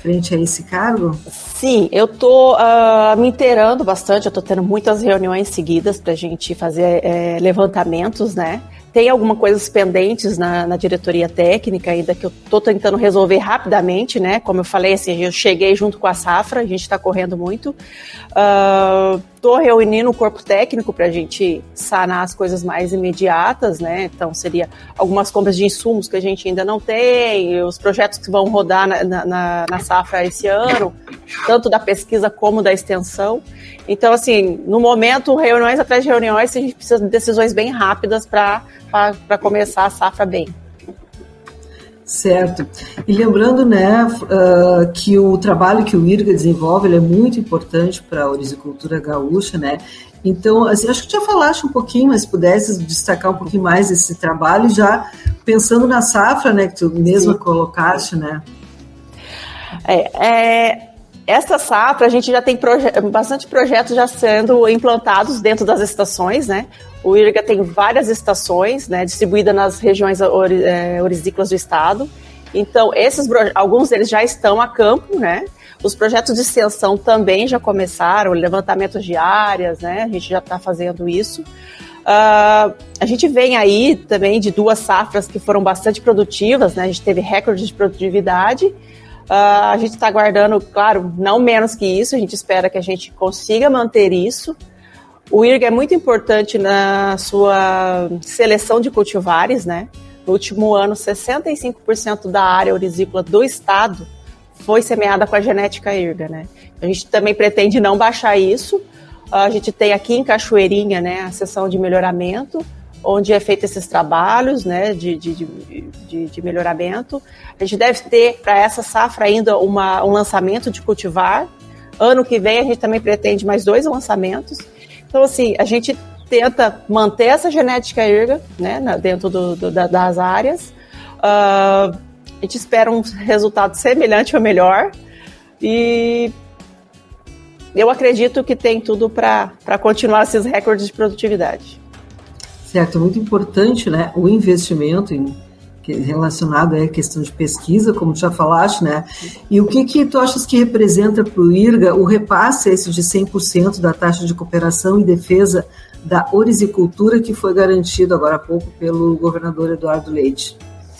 frente a esse cargo? Sim, eu estou uh, ah, me inteirando bastante, eu estou tendo muitas reuniões seguidas para a gente fazer é, levantamentos, né? Tem algumas coisas pendentes na, na diretoria técnica ainda que eu estou tentando resolver rapidamente, né? Como eu falei, assim, eu cheguei junto com a Safra, a gente está correndo muito. Estou uh, reunindo o corpo técnico para a gente sanar as coisas mais imediatas, né? Então, seria algumas compras de insumos que a gente ainda não tem, os projetos que vão rodar na, na, na Safra esse ano, tanto da pesquisa como da extensão. Então, assim, no momento, reuniões atrás de reuniões, a gente precisa de decisões bem rápidas para começar a safra bem. Certo. E lembrando, né, uh, que o trabalho que o IRGA desenvolve é muito importante para a orizicultura gaúcha, né? Então, assim, acho que já falaste um pouquinho, mas pudesse destacar um pouquinho mais esse trabalho, já pensando na safra, né, que tu mesma Sim. colocaste, né? É, é, essa safra, a gente já tem proje bastante projetos já sendo implantados dentro das estações, né? O IRGA tem várias estações, né, distribuídas nas regiões ori é, do estado. Então, esses alguns deles já estão a campo, né? Os projetos de extensão também já começaram, levantamento de áreas, né? A gente já está fazendo isso. Uh, a gente vem aí também de duas safras que foram bastante produtivas, né? A gente teve recorde de produtividade. Uh, a gente está aguardando, claro, não menos que isso. A gente espera que a gente consiga manter isso. O IRG é muito importante na sua seleção de cultivares, né? No último ano, 65% da área orizícola do estado foi semeada com a genética IRGA, né? A gente também pretende não baixar isso. A gente tem aqui em Cachoeirinha, né, a sessão de melhoramento, onde é feito esses trabalhos, né, de, de, de, de melhoramento. A gente deve ter para essa safra ainda uma, um lançamento de cultivar. Ano que vem a gente também pretende mais dois lançamentos. Então, assim, a gente tenta manter essa genética erga né, dentro do, do, das áreas. Uh, a gente espera um resultado semelhante ou melhor. E eu acredito que tem tudo para continuar esses recordes de produtividade. Certo, muito importante né, o investimento em relacionado à questão de pesquisa, como tu já falaste, né? E o que que tu achas que representa para o IRGA o repasse esse de 100% da taxa de cooperação e defesa da orizicultura que foi garantido agora há pouco pelo governador Eduardo Leite?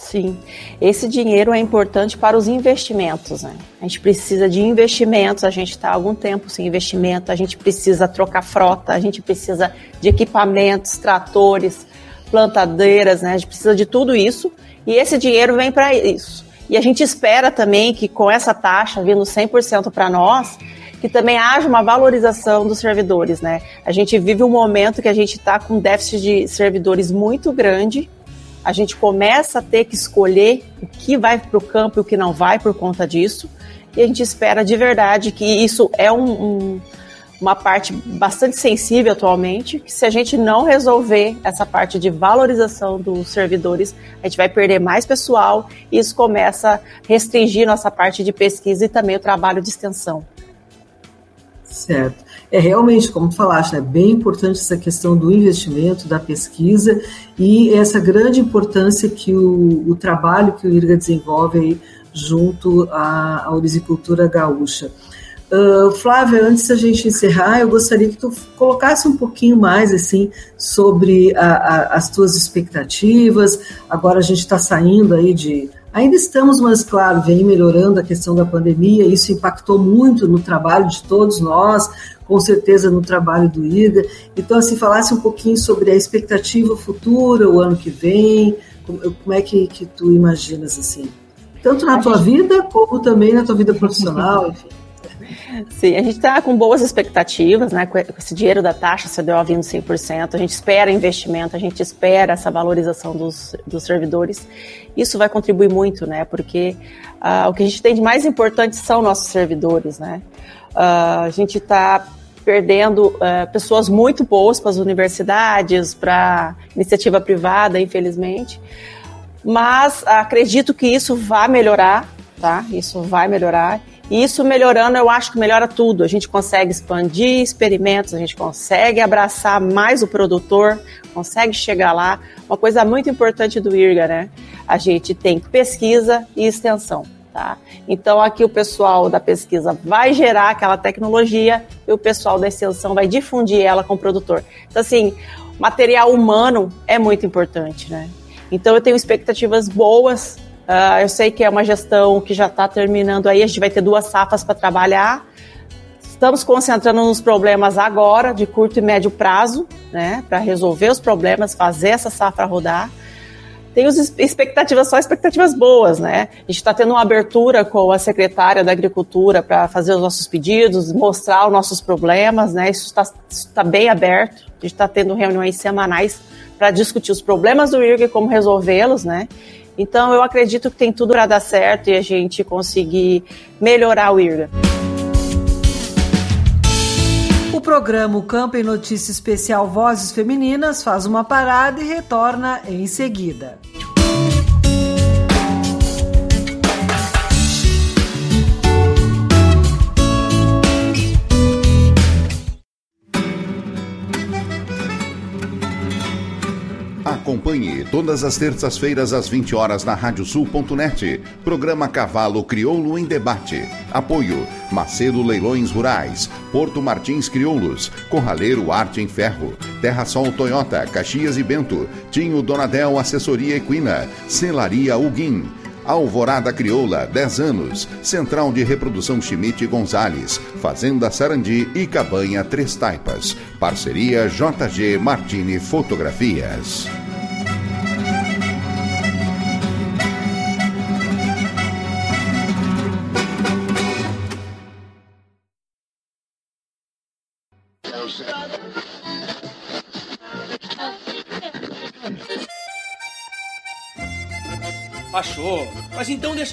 Sim, esse dinheiro é importante para os investimentos, né? A gente precisa de investimentos, a gente está há algum tempo sem investimento, a gente precisa trocar frota, a gente precisa de equipamentos, tratores, plantadeiras, né? A gente precisa de tudo isso e esse dinheiro vem para isso. E a gente espera também que com essa taxa vindo 100% para nós, que também haja uma valorização dos servidores, né? A gente vive um momento que a gente está com um déficit de servidores muito grande. A gente começa a ter que escolher o que vai para o campo e o que não vai por conta disso. E a gente espera de verdade que isso é um, um uma parte bastante sensível atualmente, que se a gente não resolver essa parte de valorização dos servidores, a gente vai perder mais pessoal e isso começa a restringir nossa parte de pesquisa e também o trabalho de extensão. Certo. É realmente, como tu falaste, é né, bem importante essa questão do investimento, da pesquisa e essa grande importância que o, o trabalho que o IRGA desenvolve aí junto à, à gaúcha. Uh, Flávia, antes da gente encerrar, eu gostaria que tu colocasse um pouquinho mais assim sobre a, a, as tuas expectativas. Agora a gente está saindo aí de. Ainda estamos, mas claro, vem melhorando a questão da pandemia. Isso impactou muito no trabalho de todos nós, com certeza no trabalho do IRGA. Então, assim, falasse um pouquinho sobre a expectativa futura, o ano que vem, como, é que, que tu imaginas assim? Tanto na tua vida, como também na tua vida profissional, [laughs] enfim. Sim, a gente está com boas expectativas, né? Com esse dinheiro da taxa CDO vindo 100%, a gente espera investimento, a gente espera essa valorização dos, dos servidores. Isso vai contribuir muito, né? Porque uh, o que a gente tem de mais importante são nossos servidores, né? Uh, a gente está perdendo uh, pessoas muito boas para as universidades, para iniciativa privada, infelizmente. Mas acredito que isso vai melhorar, tá? Isso vai melhorar. E isso melhorando, eu acho que melhora tudo. A gente consegue expandir experimentos, a gente consegue abraçar mais o produtor, consegue chegar lá. Uma coisa muito importante do IRGA, né? A gente tem pesquisa e extensão. Tá? Então aqui o pessoal da pesquisa vai gerar aquela tecnologia e o pessoal da extensão vai difundir ela com o produtor. Então assim, material humano é muito importante, né? Então eu tenho expectativas boas Uh, eu sei que é uma gestão que já está terminando aí, a gente vai ter duas safras para trabalhar. Estamos concentrando nos problemas agora, de curto e médio prazo, né, para resolver os problemas, fazer essa safra rodar. tem expectativas, só expectativas boas, né? A gente está tendo uma abertura com a secretária da Agricultura para fazer os nossos pedidos, mostrar os nossos problemas, né? Isso está tá bem aberto. A gente está tendo reuniões semanais para discutir os problemas do IRG e como resolvê-los, né? Então, eu acredito que tem tudo para dar certo e a gente conseguir melhorar o IRGA. O programa Campo em Notícia Especial Vozes Femininas faz uma parada e retorna em seguida. Acompanhe todas as terças-feiras às 20 horas na radiosul.net. Programa Cavalo Crioulo em Debate. Apoio Macedo Leilões Rurais, Porto Martins Crioulos, Corraleiro Arte em Ferro, Terra Sol Toyota, Caxias e Bento, Tinho Donadel Assessoria Equina, Celaria Uguim. Alvorada Crioula, 10 anos. Central de Reprodução Schmidt Gonzales. Fazenda Sarandi e Cabanha Três Taipas. Parceria JG Martini Fotografias.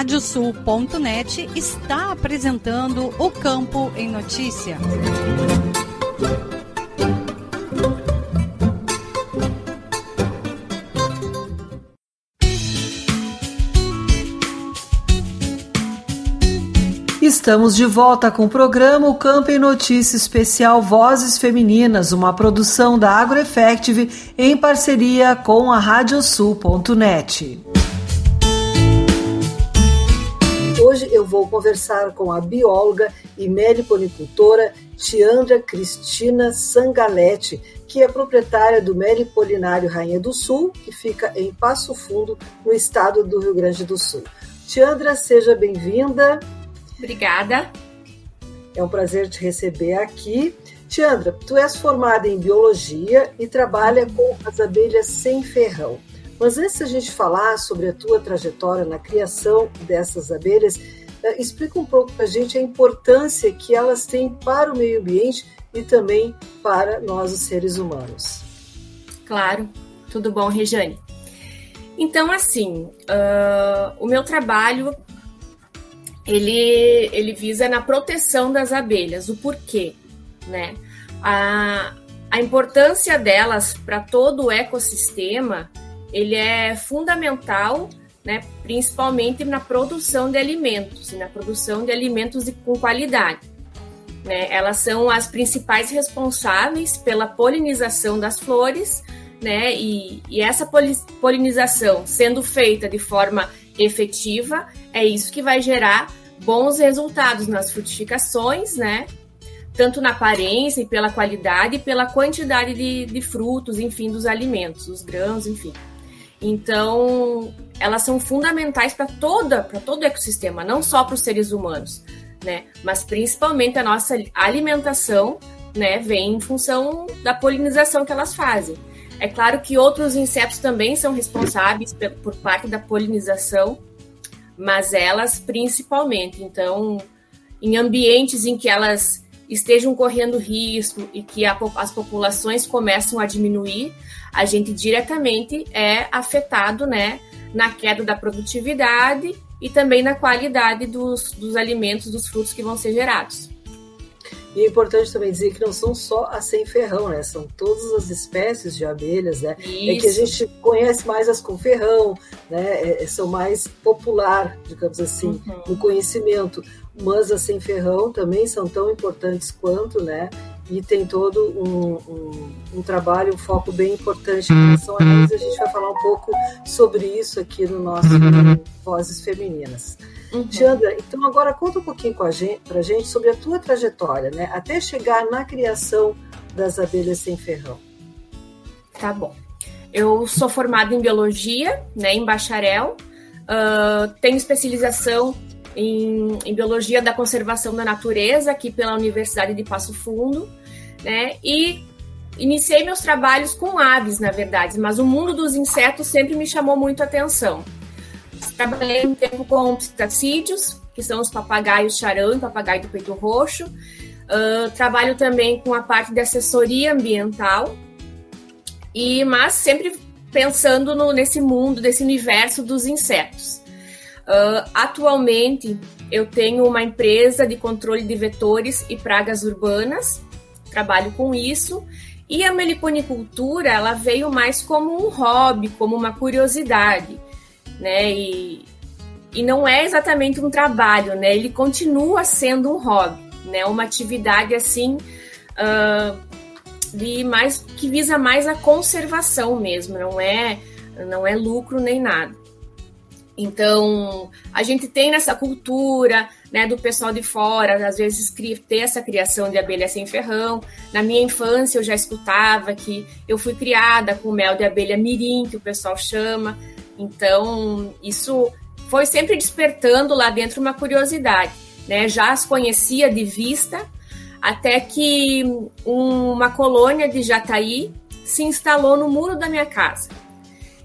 Radiosul.net está apresentando o Campo em Notícia. Estamos de volta com o programa O Campo em Notícia Especial Vozes Femininas, uma produção da AgroEffective em parceria com a Radiosul.net. Hoje eu vou conversar com a bióloga e meliponicultora Tiandra Cristina Sangalete, que é proprietária do Melipolinário Rainha do Sul, que fica em Passo Fundo, no estado do Rio Grande do Sul. Tiandra, seja bem-vinda. Obrigada. É um prazer te receber aqui. Tiandra, tu és formada em biologia e trabalha com as abelhas sem ferrão. Mas antes de a gente falar sobre a tua trajetória na criação dessas abelhas, eh, explica um pouco para a gente a importância que elas têm para o meio ambiente e também para nós, os seres humanos. Claro, tudo bom, Rejane? Então, assim, uh, o meu trabalho ele, ele visa na proteção das abelhas. O porquê, né? A, a importância delas para todo o ecossistema ele é fundamental, né, principalmente na produção de alimentos na produção de alimentos de, com qualidade. Né? Elas são as principais responsáveis pela polinização das flores, né? E, e essa polinização sendo feita de forma efetiva, é isso que vai gerar bons resultados nas frutificações, né? Tanto na aparência e pela qualidade e pela quantidade de, de frutos, enfim, dos alimentos, os grãos, enfim. Então, elas são fundamentais para toda, para todo o ecossistema, não só para os seres humanos, né? Mas principalmente a nossa alimentação, né, vem em função da polinização que elas fazem. É claro que outros insetos também são responsáveis por parte da polinização, mas elas principalmente. Então, em ambientes em que elas estejam correndo risco e que a, as populações começam a diminuir, a gente diretamente é afetado, né, na queda da produtividade e também na qualidade dos, dos alimentos, dos frutos que vão ser gerados. E é importante também dizer que não são só as sem ferrão, né? São todas as espécies de abelhas, né? Isso. É que a gente conhece mais as com ferrão, né? É, são mais popular, digamos assim, uhum. no conhecimento. Mas as sem ferrão também são tão importantes quanto, né? E tem todo um, um, um trabalho, um foco bem importante em relação a eles. A gente vai falar um pouco sobre isso aqui no nosso Vozes Femininas. Uhum. Tiandra, então agora conta um pouquinho com a gente, pra gente sobre a tua trajetória, né? Até chegar na criação das abelhas sem ferrão. Tá bom. Eu sou formada em biologia, né, em bacharel. Uh, tenho especialização em, em, biologia da conservação da natureza aqui pela Universidade de Passo Fundo, né? E iniciei meus trabalhos com aves, na verdade, mas o mundo dos insetos sempre me chamou muito a atenção. Trabalhei um tempo com psitacídeos, que são os papagaios charão e papagaio do peito roxo. Uh, trabalho também com a parte de assessoria ambiental, e mas sempre pensando no, nesse mundo, nesse universo dos insetos. Uh, atualmente, eu tenho uma empresa de controle de vetores e pragas urbanas, trabalho com isso, e a meliponicultura ela veio mais como um hobby, como uma curiosidade né? E, e não é exatamente um trabalho, né? Ele continua sendo um hobby, né? Uma atividade assim uh, de mais que visa mais a conservação mesmo, não é não é lucro nem nada. Então, a gente tem nessa cultura, né, do pessoal de fora, às vezes ter essa criação de abelha sem ferrão. Na minha infância eu já escutava que eu fui criada com mel de abelha mirim, que o pessoal chama, então, isso foi sempre despertando lá dentro uma curiosidade, né? Já as conhecia de vista, até que uma colônia de jataí se instalou no muro da minha casa.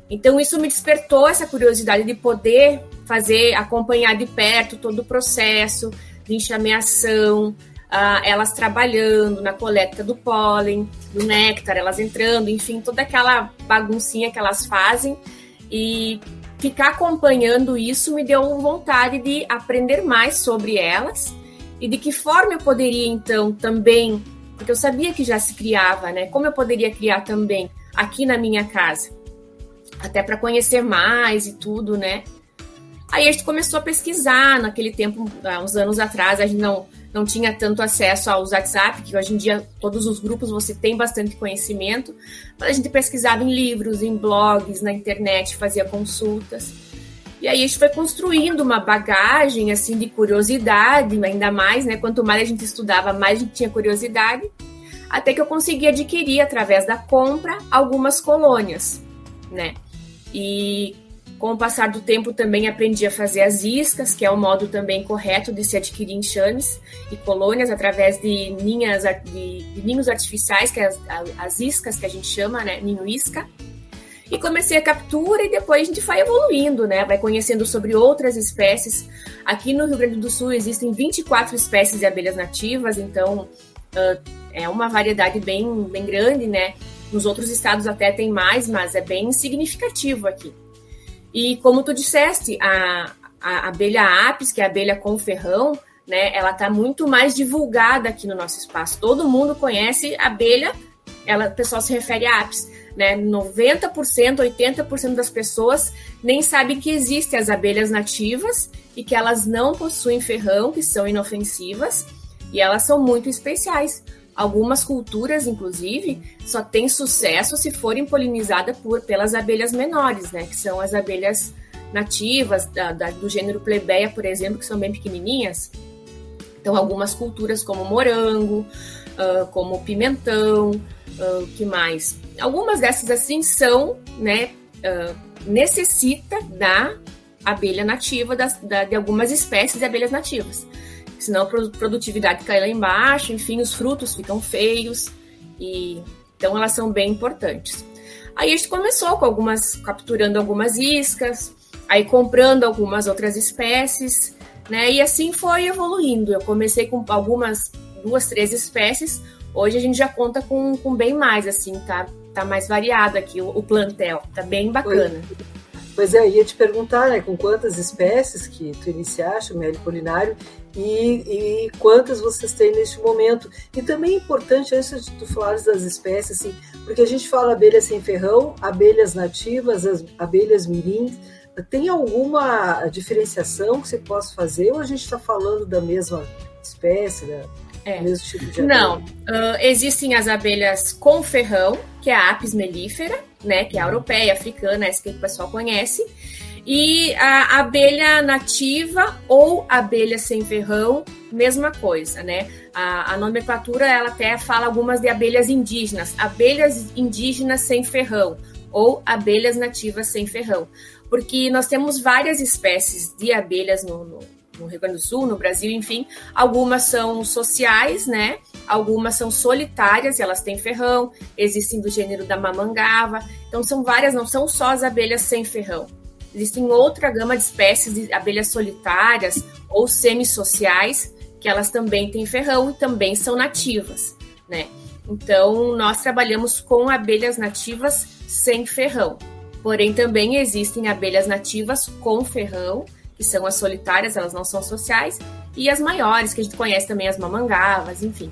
Então isso me despertou essa curiosidade de poder fazer, acompanhar de perto todo o processo de enxameação, uh, elas trabalhando na coleta do pólen, do néctar, elas entrando, enfim, toda aquela baguncinha que elas fazem. E ficar acompanhando isso me deu vontade de aprender mais sobre elas. E de que forma eu poderia então também, porque eu sabia que já se criava, né? Como eu poderia criar também aqui na minha casa, até para conhecer mais e tudo, né? Aí a gente começou a pesquisar naquele tempo, há uns anos atrás, a gente não não tinha tanto acesso aos WhatsApp, que hoje em dia todos os grupos você tem bastante conhecimento, mas a gente pesquisava em livros, em blogs, na internet, fazia consultas. E aí a gente foi construindo uma bagagem assim de curiosidade, ainda mais, né? Quanto mais a gente estudava, mais a gente tinha curiosidade, até que eu consegui adquirir através da compra algumas colônias, né? E com o passar do tempo, também aprendi a fazer as iscas, que é o modo também correto de se adquirir enxames e colônias através de, ninhas, de, de ninhos artificiais, que é as, as, iscas que a gente chama, né? Ninho isca. E comecei a captura e depois a gente vai evoluindo, né? Vai conhecendo sobre outras espécies. Aqui no Rio Grande do Sul existem 24 espécies de abelhas nativas, então uh, é uma variedade bem, bem grande, né? Nos outros estados até tem mais, mas é bem significativo aqui. E como tu disseste, a, a abelha apis, que é a abelha com ferrão, né, ela está muito mais divulgada aqui no nosso espaço. Todo mundo conhece abelha, ela, o pessoal se refere a apis. Né? 90%, 80% das pessoas nem sabem que existem as abelhas nativas e que elas não possuem ferrão, que são inofensivas, e elas são muito especiais. Algumas culturas, inclusive, só têm sucesso se forem polinizadas por, pelas abelhas menores, né? Que são as abelhas nativas da, da, do gênero plebeia, por exemplo, que são bem pequenininhas. Então, algumas culturas como morango, uh, como pimentão, uh, que mais? Algumas dessas assim são, né? Uh, necessita da abelha nativa das, da, de algumas espécies de abelhas nativas senão a produtividade cai lá embaixo, enfim, os frutos ficam feios, e então elas são bem importantes. Aí a gente começou com algumas, capturando algumas iscas, aí comprando algumas outras espécies, né? E assim foi evoluindo. Eu comecei com algumas duas, três espécies. Hoje a gente já conta com, com bem mais, assim, tá, tá mais variado aqui o, o plantel, tá bem bacana. Pois é, ia te perguntar, né, com quantas espécies que tu iniciaste o mel polinário e, e, quantas vocês têm neste momento. E também é importante, antes de tu falares das espécies, assim, porque a gente fala abelha sem ferrão, abelhas nativas, as abelhas mirins, tem alguma diferenciação que você possa fazer ou a gente está falando da mesma espécie, da, é. mesmo tipo de abelha? Não, uh, existem as abelhas com ferrão, que é a Apis mellifera, né, que é a europeia, africana, essa que o pessoal conhece, e a abelha nativa ou abelha sem ferrão, mesma coisa, né? A, a, nomenclatura ela até fala algumas de abelhas indígenas, abelhas indígenas sem ferrão ou abelhas nativas sem ferrão, porque nós temos várias espécies de abelhas no, no, no Rio Grande do Sul, no Brasil, enfim. Algumas são sociais, né? Algumas são solitárias elas têm ferrão. Existem do gênero da mamangava. Então são várias, não são só as abelhas sem ferrão. Existem outra gama de espécies de abelhas solitárias ou semissociais que elas também têm ferrão e também são nativas, né? Então nós trabalhamos com abelhas nativas sem ferrão. Porém, também existem abelhas nativas com ferrão que são as solitárias, elas não são sociais, e as maiores, que a gente conhece também, as mamangavas, enfim.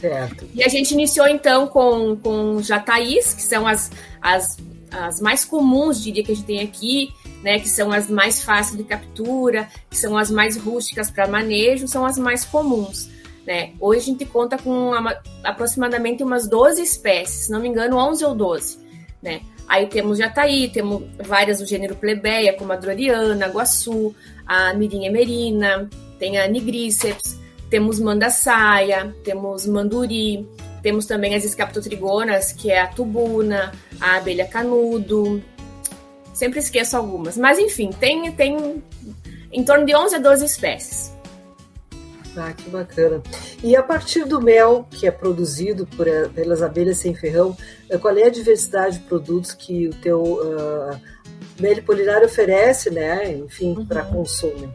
Certo. E a gente iniciou então com, com jataís, que são as, as, as mais comuns, diria que a gente tem aqui, né, que são as mais fáceis de captura, que são as mais rústicas para manejo, são as mais comuns. Né? Hoje a gente conta com uma, aproximadamente umas 12 espécies, se não me engano, 11 ou 12. Né? Aí temos Jataí, temos várias do gênero plebeia, como a Droriana, a Guaçu, a Mirinha Merina, tem a Nigríceps, temos Mandaçaia, temos Manduri, temos também as escaptotrigonas, que é a Tubuna, a abelha canudo. Sempre esqueço algumas. Mas enfim, tem, tem em torno de 11 a 12 espécies. Ah, que bacana. E a partir do mel que é produzido por, eh, pelas abelhas sem ferrão, eh, qual é a diversidade de produtos que o teu uh, mel polinário oferece, né? Enfim, uhum. para consumo?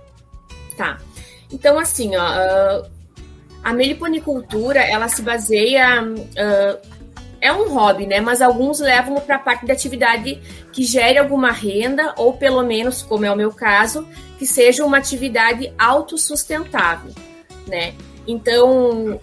Tá. Então, assim, ó, uh, a meliponicultura, ela se baseia... Uh, é um hobby, né? Mas alguns levam para a parte da atividade que gere alguma renda, ou pelo menos, como é o meu caso, que seja uma atividade autossustentável né? Então, uh,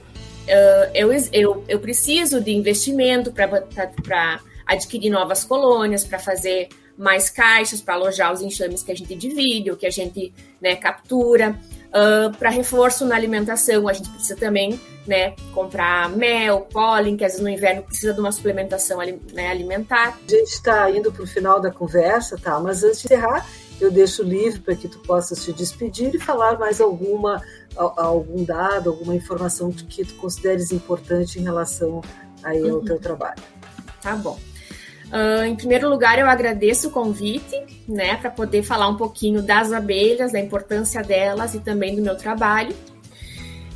eu, eu, eu preciso de investimento para adquirir novas colônias, para fazer mais caixas, para alojar os enxames que a gente divide, ou que a gente né, captura. Uh, para reforço na alimentação, a gente precisa também né, comprar mel, pólen, que às vezes no inverno precisa de uma suplementação né, alimentar. A gente está indo para o final da conversa, tá? Mas antes de encerrar, eu deixo livre para que tu possa se despedir e falar mais alguma algum dado, alguma informação que tu consideres importante em relação aí ao uhum. teu trabalho. Tá bom. Uh, em primeiro lugar, eu agradeço o convite, né, para poder falar um pouquinho das abelhas, da importância delas e também do meu trabalho.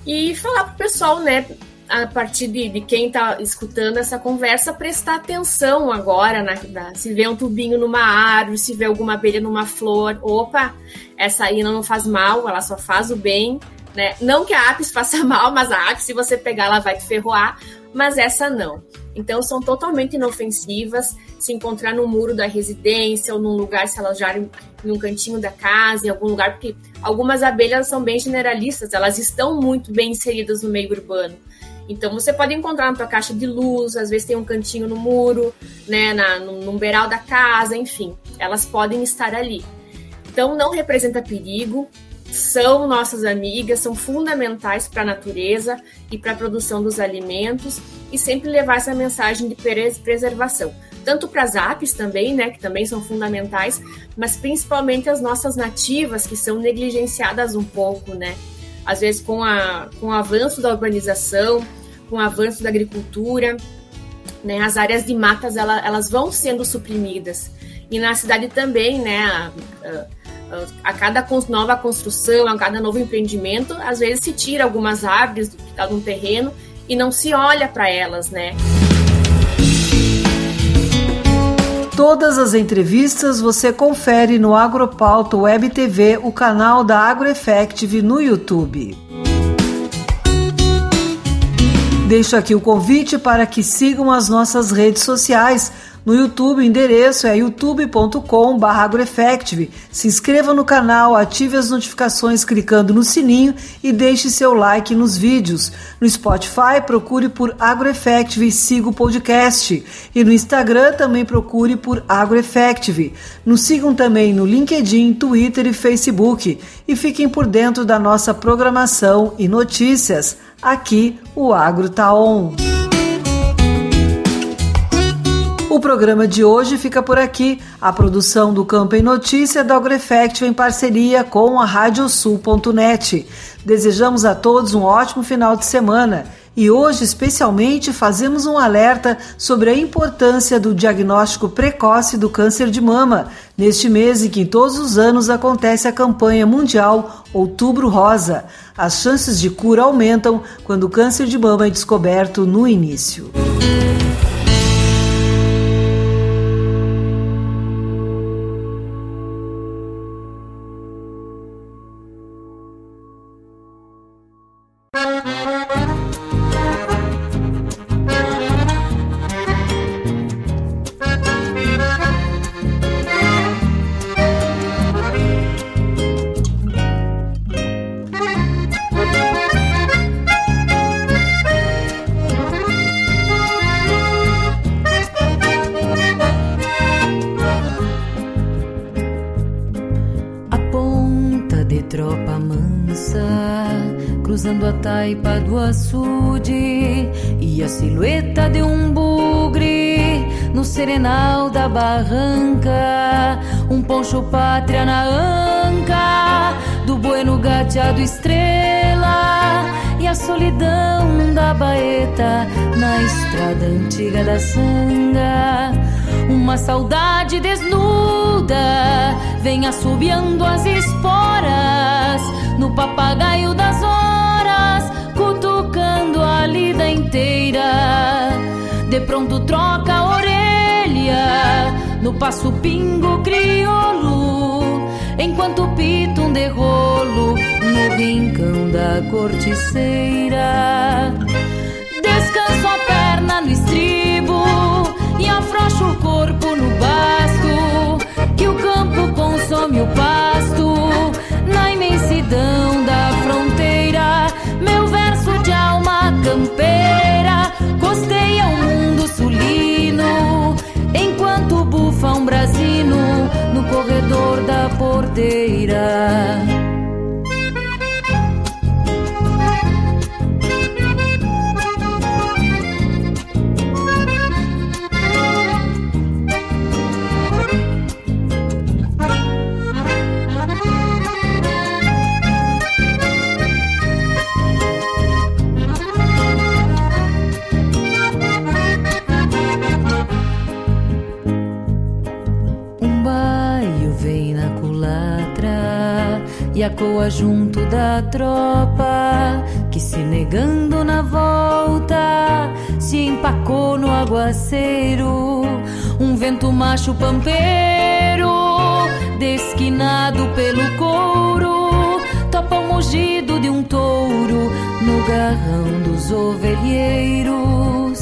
E falar para o pessoal, né, a partir de, de quem está escutando essa conversa, prestar atenção agora, na, na, se vê um tubinho numa árvore, se vê alguma abelha numa flor, opa, essa aí não faz mal, ela só faz o bem, né? Não que a Apis faça [laughs] mal, mas a Apis, se você pegar, ela vai te ferroar, mas essa não. Então, são totalmente inofensivas. Se encontrar no muro da residência ou num lugar, se elas já em um cantinho da casa, em algum lugar, porque algumas abelhas são bem generalistas, elas estão muito bem inseridas no meio urbano. Então você pode encontrar na tua caixa de luz, às vezes tem um cantinho no muro, né, na, no, no da casa, enfim, elas podem estar ali. Então não representa perigo, são nossas amigas, são fundamentais para a natureza e para a produção dos alimentos e sempre levar essa mensagem de preservação. Tanto para as apes também, né, que também são fundamentais, mas principalmente as nossas nativas, que são negligenciadas um pouco, né? às vezes com, a, com o avanço da urbanização, com o avanço da agricultura, né, as áreas de matas ela, elas vão sendo suprimidas. E na cidade também, né, a, a, a, cada nova construção, a cada novo empreendimento, às vezes se tira algumas árvores do que está no terreno e não se olha para elas, né. Todas as entrevistas você confere no Agropauta Web TV, o canal da AgroEffective no YouTube. deixo aqui o convite para que sigam as nossas redes sociais no YouTube, o endereço é youtube.com.br agroeffective. Se inscreva no canal, ative as notificações clicando no sininho e deixe seu like nos vídeos. No Spotify, procure por AgroEffective e siga o podcast. E no Instagram também procure por AgroEffective. Nos sigam também no LinkedIn, Twitter e Facebook. E fiquem por dentro da nossa programação e notícias. Aqui o Agro Tá On. Programa de hoje fica por aqui. A produção do Campo em Notícia da AgroEffect em parceria com a Radiosul.net. Desejamos a todos um ótimo final de semana. E hoje, especialmente, fazemos um alerta sobre a importância do diagnóstico precoce do câncer de mama, neste mês em que todos os anos acontece a campanha mundial Outubro Rosa. As chances de cura aumentam quando o câncer de mama é descoberto no início. Barranca, um poncho pátria na anca, do bueno gateado estrela e a solidão da baeta na estrada antiga da sanga. Uma saudade desnuda vem assobiando as esporas no papagaio das horas, cutucando a lida inteira. De pronto troca a orelha no passo pingo crioulo, enquanto pita um derrolo no rincão da corticeira. Descanso a perna no estribo e afrouxo o corpo no basto, que o campo consome o pasto na imensidão corredor da porteira. E a coa junto da tropa que se negando na volta se empacou no aguaceiro. Um vento macho pampeiro, desquinado pelo couro, topa o mugido de um touro no garrão dos ovelheiros.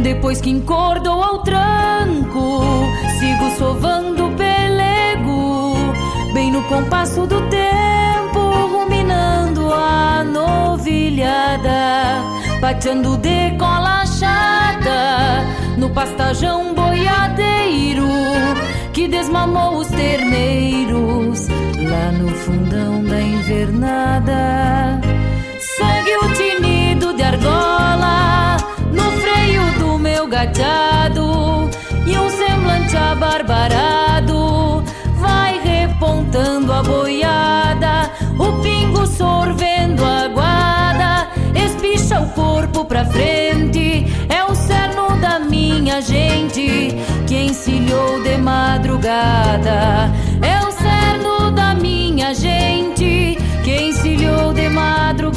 Depois que encordou ao tranco, sigo sovando pelego, bem no compasso do tempo novilhada, pateando de cola chata no pastajão boiadeiro que desmamou os terneiros lá no fundão da invernada. Segue o tinido de argola no freio do meu gateado e um semblante abarbarado vai repontando a boiada o pingo sorvendo a guada, espicha o corpo pra frente. É o cerno da minha gente que encilhou de madrugada. É o cerno da minha gente que encilhou de madrugada.